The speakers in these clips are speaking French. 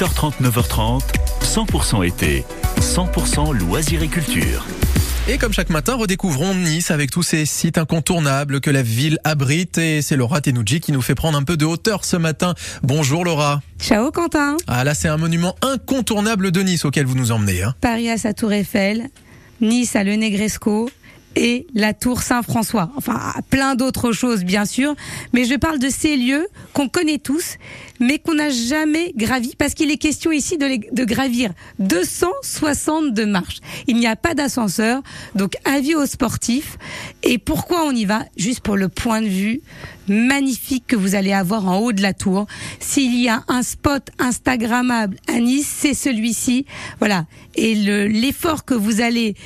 8h30, 9h30, 100% été, 100% loisirs et culture. Et comme chaque matin, redécouvrons Nice avec tous ces sites incontournables que la ville abrite. Et c'est Laura Tenouji qui nous fait prendre un peu de hauteur ce matin. Bonjour Laura. Ciao Quentin. Ah là, c'est un monument incontournable de Nice auquel vous nous emmenez. Hein. Paris à sa tour Eiffel, Nice à Le Negresco, et la tour Saint-François. Enfin, plein d'autres choses, bien sûr. Mais je parle de ces lieux qu'on connaît tous, mais qu'on n'a jamais gravi, parce qu'il est question ici de, de gravir 262 marches. Il n'y a pas d'ascenseur, donc avis aux sportifs. Et pourquoi on y va? Juste pour le point de vue magnifique que vous allez avoir en haut de la tour. S'il y a un spot Instagrammable à Nice, c'est celui-ci. Voilà. Et l'effort que vous allez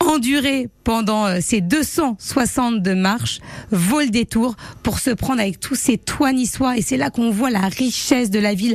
endurer pendant euh, ces 262 marches vaut le détour pour se prendre avec tous ces toits niçois et c'est là qu'on voit la richesse de la ville,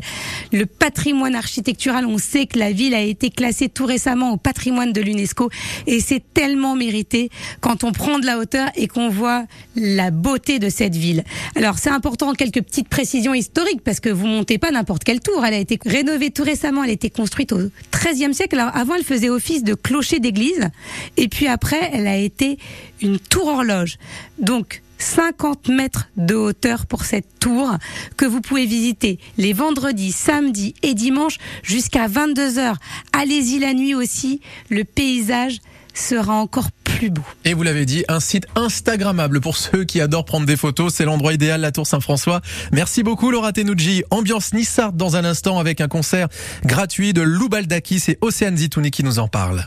le patrimoine architectural. On sait que la ville a été classée tout récemment au patrimoine de l'UNESCO et c'est tellement mérité quand on prend de la hauteur et qu'on voit la beauté de cette ville. Alors c'est important quelques petites précisions historiques parce que vous montez pas n'importe quelle tour. Elle a été rénovée tout récemment. Elle a été construite au XIIIe siècle. Alors avant elle faisait office de clocher d'église et puis après elle a été une tour horloge. Donc 50 mètres de hauteur pour cette tour que vous pouvez visiter les vendredis, samedis et dimanches jusqu'à 22 heures. Allez-y la nuit aussi, le paysage sera encore plus beau. Et vous l'avez dit, un site Instagrammable pour ceux qui adorent prendre des photos. C'est l'endroit idéal, la Tour Saint-François. Merci beaucoup Laura Tenouji. Ambiance Nissart dans un instant avec un concert gratuit de Lou Baldaki. C'est Océane Zitouni qui nous en parle.